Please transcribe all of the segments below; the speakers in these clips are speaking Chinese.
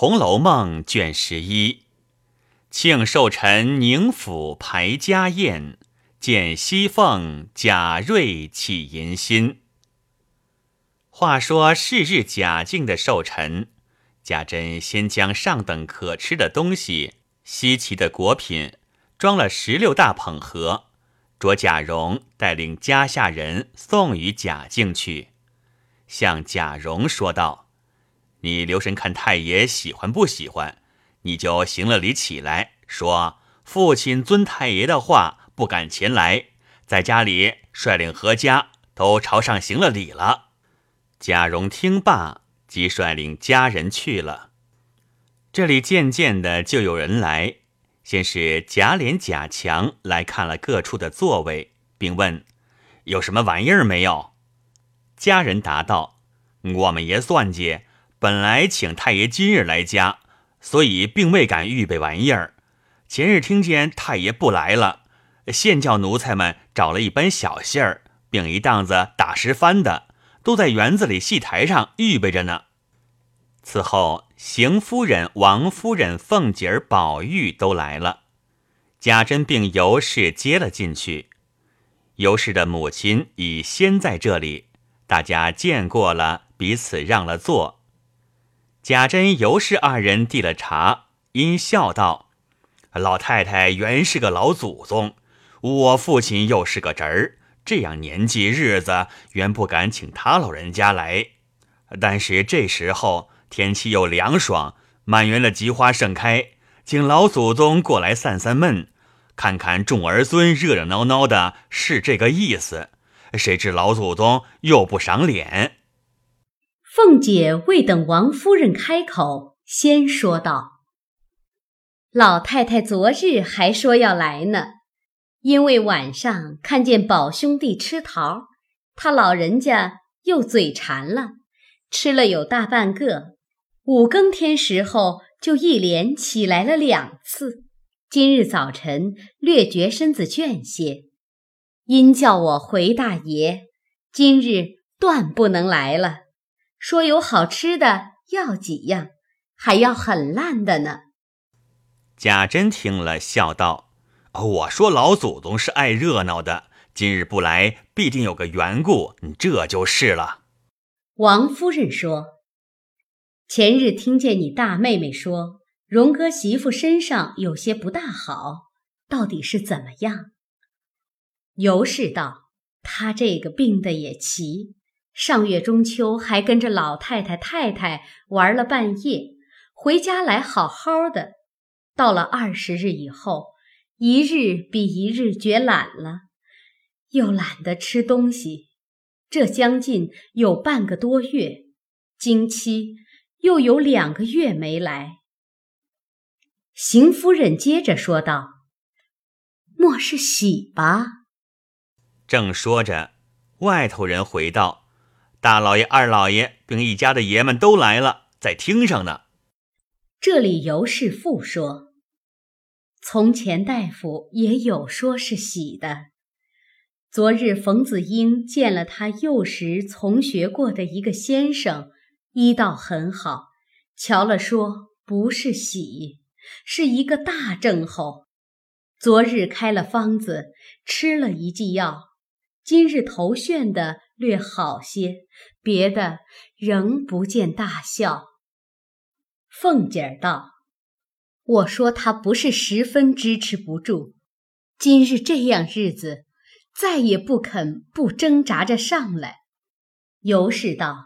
红楼梦》卷十一，庆寿辰宁府排家宴，见西凤贾瑞起淫心。话说是日贾敬的寿辰，贾珍先将上等可吃的东西、稀奇的果品，装了十六大捧盒，着贾蓉带领家下人送与贾敬去，向贾蓉说道。你留神看太爷喜欢不喜欢，你就行了礼起来，说父亲遵太爷的话，不敢前来，在家里率领何家都朝上行了礼了。贾蓉听罢，即率领家人去了。这里渐渐的就有人来，先是贾琏、贾强来看了各处的座位，并问有什么玩意儿没有。家人答道：“我们爷算计。”本来请太爷今日来家，所以并未敢预备玩意儿。前日听见太爷不来了，现叫奴才们找了一班小戏儿，并一档子打石翻的，都在园子里戏台上预备着呢。此后，邢夫人、王夫人、凤姐儿、宝玉都来了，贾珍并尤氏接了进去。尤氏的母亲已先在这里，大家见过了，彼此让了座。贾珍、尤氏二人递了茶，因笑道：“老太太原是个老祖宗，我父亲又是个侄儿，这样年纪日子，原不敢请他老人家来。但是这时候天气又凉爽，满园的菊花盛开，请老祖宗过来散散闷，看看众儿孙热热闹闹的，是这个意思。谁知老祖宗又不赏脸。”凤姐未等王夫人开口，先说道：“老太太昨日还说要来呢，因为晚上看见宝兄弟吃桃，他老人家又嘴馋了，吃了有大半个。五更天时候就一连起来了两次。今日早晨略觉身子倦些，因叫我回大爷，今日断不能来了。”说有好吃的要几样，还要很烂的呢。贾珍听了，笑道：“我说老祖宗是爱热闹的，今日不来，必定有个缘故，这就是了。”王夫人说：“前日听见你大妹妹说，荣哥媳妇身上有些不大好，到底是怎么样？”尤氏道：“她这个病的也奇。”上月中秋还跟着老太太太太玩了半夜，回家来好好的。到了二十日以后，一日比一日觉懒了，又懒得吃东西。这将近有半个多月，经期又有两个月没来。邢夫人接着说道：“莫是喜吧？”正说着，外头人回道。大老爷、二老爷并一家的爷们都来了，在厅上呢。这里尤氏父说：“从前大夫也有说是喜的。昨日冯子英见了他幼时从学过的一个先生，医道很好，瞧了说不是喜，是一个大症候。昨日开了方子，吃了一剂药，今日头眩的。”略好些，别的仍不见大效。凤姐儿道：“我说他不是十分支持不住，今日这样日子，再也不肯不挣扎着上来。”尤氏道：“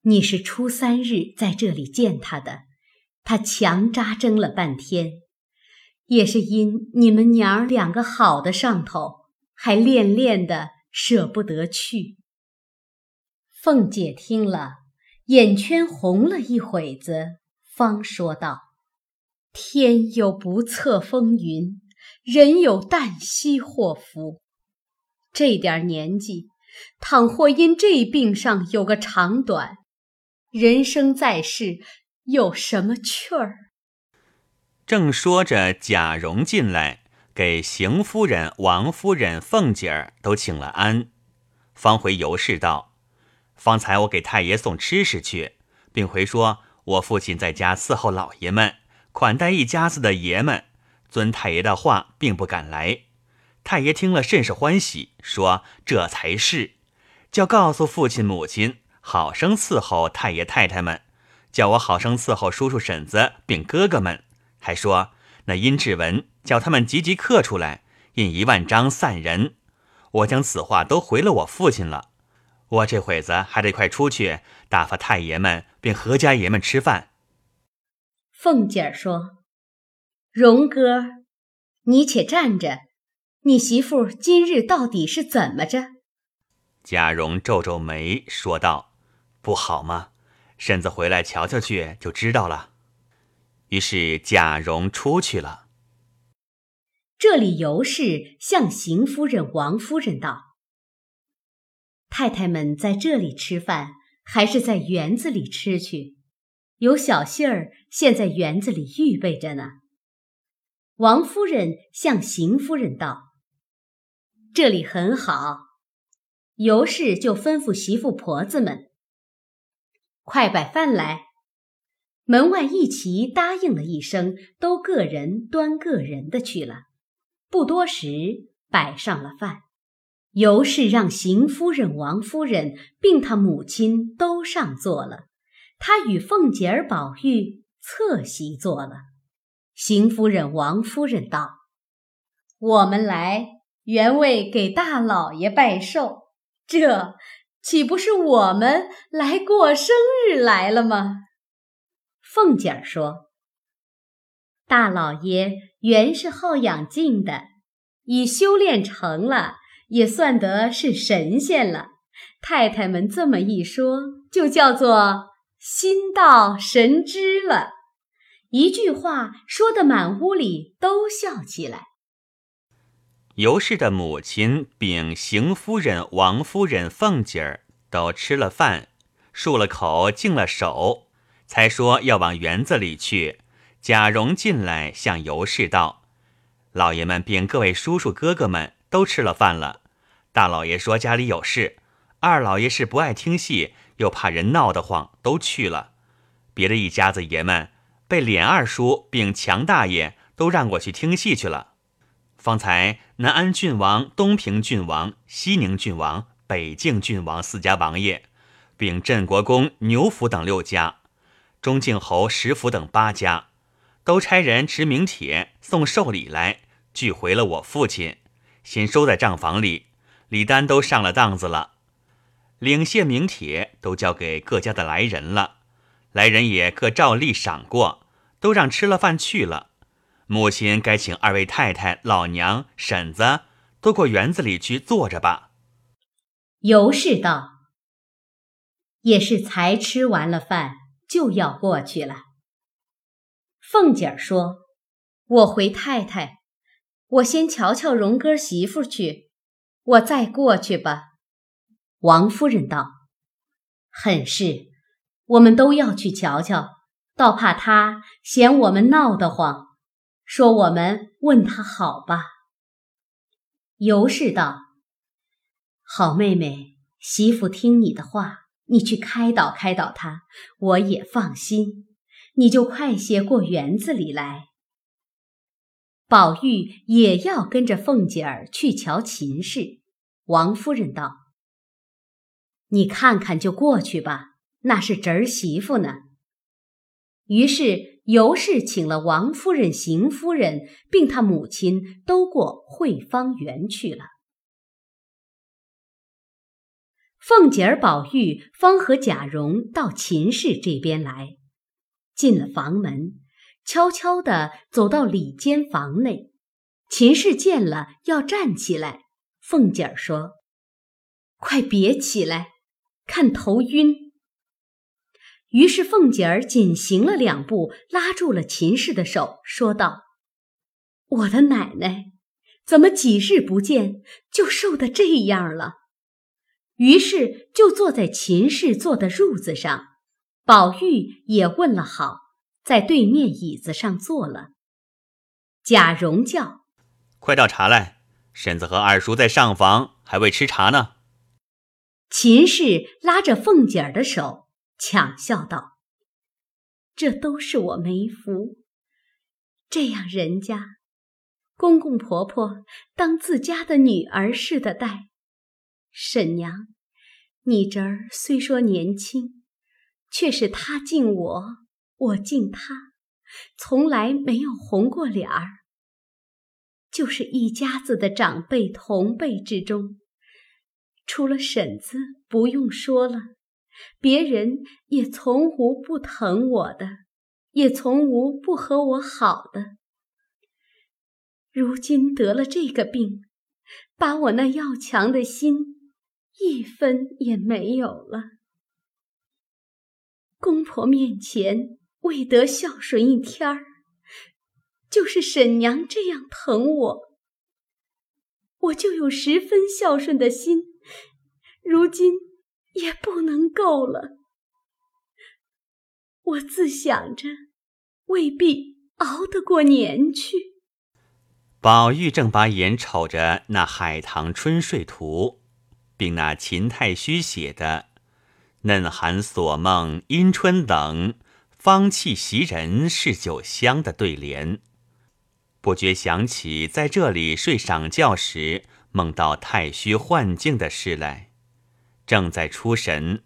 你是初三日在这里见他的，他强扎针了半天，也是因你们娘儿两个好的上头，还恋恋的。”舍不得去。凤姐听了，眼圈红了一会子，方说道：“天有不测风云，人有旦夕祸福。这点年纪，倘或因这病上有个长短，人生在世有什么趣儿？”正说着，贾蓉进来。给邢夫人、王夫人、凤姐儿都请了安，方回尤氏道：“方才我给太爷送吃食去，并回说我父亲在家伺候老爷们，款待一家子的爷们，遵太爷的话，并不敢来。太爷听了甚是欢喜，说这才是，叫告诉父亲母亲，好生伺候太爷太太们，叫我好生伺候叔叔婶子并哥哥们，还说那殷志文叫他们急急刻出来，印一万张散人。我将此话都回了我父亲了。我这会子还得快出去打发太爷们并何家爷们吃饭。凤姐儿说：“荣哥，你且站着，你媳妇今日到底是怎么着？”贾蓉皱皱眉说道：“不好吗？婶子回来瞧瞧去，就知道了。”于是贾蓉出去了。这里尤氏向邢夫人、王夫人道。太太们在这里吃饭，还是在园子里吃去？有小杏儿现在园子里预备着呢。王夫人向邢夫人道：“这里很好。”尤氏就吩咐媳妇婆子们：“快摆饭来。”门外一齐答应了一声，都各人端各人的去了。不多时，摆上了饭。尤氏让邢夫人、王夫人并他母亲都上座了，他与凤姐儿、宝玉侧席坐了。邢夫人、王夫人道：“我们来原为给大老爷拜寿，这岂不是我们来过生日来了吗？”凤姐儿说：“大老爷原是好养静的，已修炼成了。”也算得是神仙了。太太们这么一说，就叫做心到神知了。一句话说的满屋里都笑起来。尤氏的母亲禀邢夫人、王夫人、凤姐儿都吃了饭，漱了口，净了手，才说要往园子里去。贾蓉进来向尤氏道：“老爷们禀各位叔叔哥哥们。”都吃了饭了，大老爷说家里有事，二老爷是不爱听戏，又怕人闹得慌，都去了。别的一家子爷们被琏二叔并强大爷都让过去听戏去了。方才南安郡王、东平郡王、西宁郡王、北境郡王四家王爷，并镇国公、牛府等六家，中靖侯、石府等八家，都差人持名帖送寿礼来，聚回了我父亲。先收在账房里，礼单都上了当子了，领谢名帖都交给各家的来人了，来人也各照例赏过，都让吃了饭去了。母亲该请二位太太、老娘、婶子都过园子里去坐着吧。尤氏道：“也是才吃完了饭，就要过去了。”凤姐儿说：“我回太太。”我先瞧瞧荣哥媳妇去，我再过去吧。王夫人道：“很是，我们都要去瞧瞧，倒怕他嫌我们闹得慌，说我们问他好吧。”尤氏道：“好妹妹，媳妇听你的话，你去开导开导他，我也放心。你就快些过园子里来。”宝玉也要跟着凤姐儿去瞧秦氏。王夫人道：“你看看就过去吧，那是侄儿媳妇呢。”于是尤氏请了王夫人、邢夫人，并他母亲都过惠芳园去了。凤姐儿、宝玉方和贾蓉到秦氏这边来，进了房门。悄悄地走到里间房内，秦氏见了要站起来。凤姐儿说：“快别起来，看头晕。”于是凤姐儿紧行了两步，拉住了秦氏的手，说道：“我的奶奶，怎么几日不见就瘦得这样了？”于是就坐在秦氏坐的褥子上，宝玉也问了好。在对面椅子上坐了。贾蓉叫：“快倒茶来，婶子和二叔在上房还未吃茶呢。”秦氏拉着凤姐儿的手，抢笑道：“这都是我没福。这样人家，公公婆婆当自家的女儿似的待。婶娘，你侄儿虽说年轻，却是他敬我，我敬他，从来没有红过脸儿。就是一家子的长辈同辈之中，除了婶子不用说了，别人也从无不疼我的，也从无不和我好的。如今得了这个病，把我那要强的心一分也没有了。公婆面前未得孝顺一天儿。就是婶娘这样疼我，我就有十分孝顺的心，如今也不能够了。我自想着，未必熬得过年去。宝玉正把眼瞅着那《海棠春睡图》，并那秦太虚写的“嫩寒锁梦阴春冷，芳气袭人是酒香”的对联。不觉想起在这里睡晌觉时梦到太虚幻境的事来，正在出神，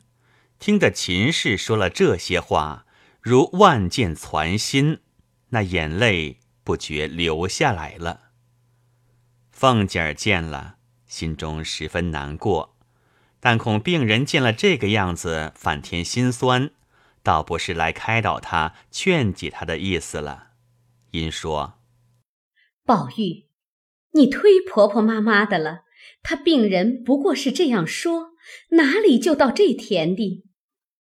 听得秦氏说了这些话，如万箭攒心，那眼泪不觉流下来了。凤姐儿见了，心中十分难过，但恐病人见了这个样子，反添心酸，倒不是来开导他、劝解他的意思了，因说。宝玉，你忒婆婆妈妈的了。他病人不过是这样说，哪里就到这田地？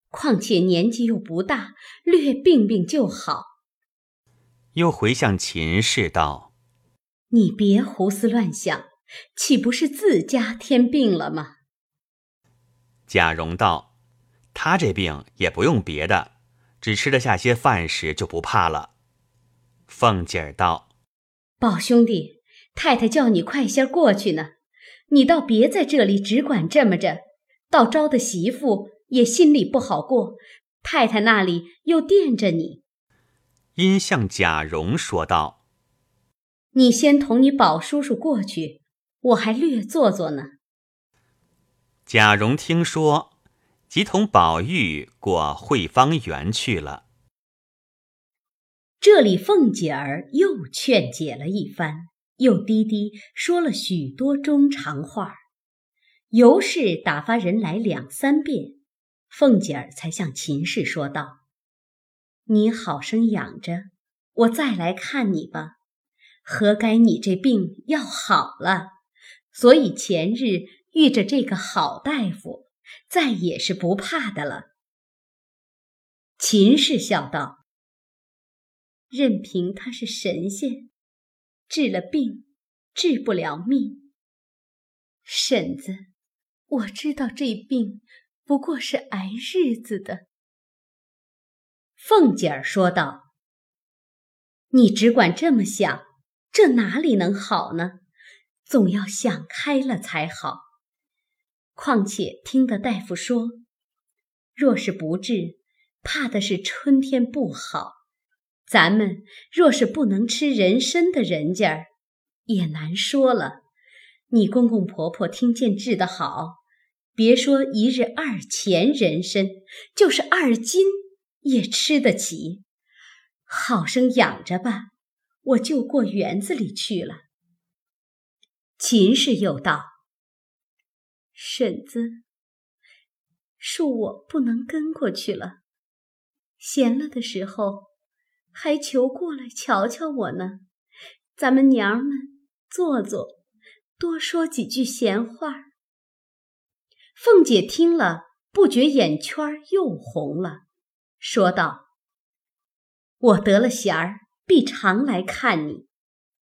况且年纪又不大，略病病就好。又回向秦氏道：“你别胡思乱想，岂不是自家添病了吗？”贾蓉道：“他这病也不用别的，只吃得下些饭食就不怕了。”凤姐儿道。宝兄弟，太太叫你快些过去呢，你倒别在这里只管这么着，到招的媳妇也心里不好过。太太那里又惦着你。因向贾蓉说道：“你先同你宝叔叔过去，我还略做做呢。”贾蓉听说，即同宝玉过惠芳园去了。这里凤姐儿又劝解了一番，又低低说了许多中长话，尤氏打发人来两三遍，凤姐儿才向秦氏说道：“你好生养着，我再来看你吧。何该你这病要好了，所以前日遇着这个好大夫，再也是不怕的了。”秦氏笑道。任凭他是神仙，治了病，治不了命。婶子，我知道这病不过是挨日子的。凤姐儿说道：“你只管这么想，这哪里能好呢？总要想开了才好。况且听得大夫说，若是不治，怕的是春天不好。”咱们若是不能吃人参的人家，也难说了。你公公婆婆听见治得好，别说一日二钱人参，就是二斤也吃得起。好生养着吧，我就过园子里去了。秦氏又道：“婶子，恕我不能跟过去了。闲了的时候。”还求过来瞧瞧我呢，咱们娘儿们坐坐，多说几句闲话。凤姐听了，不觉眼圈又红了，说道：“我得了闲儿，必常来看你。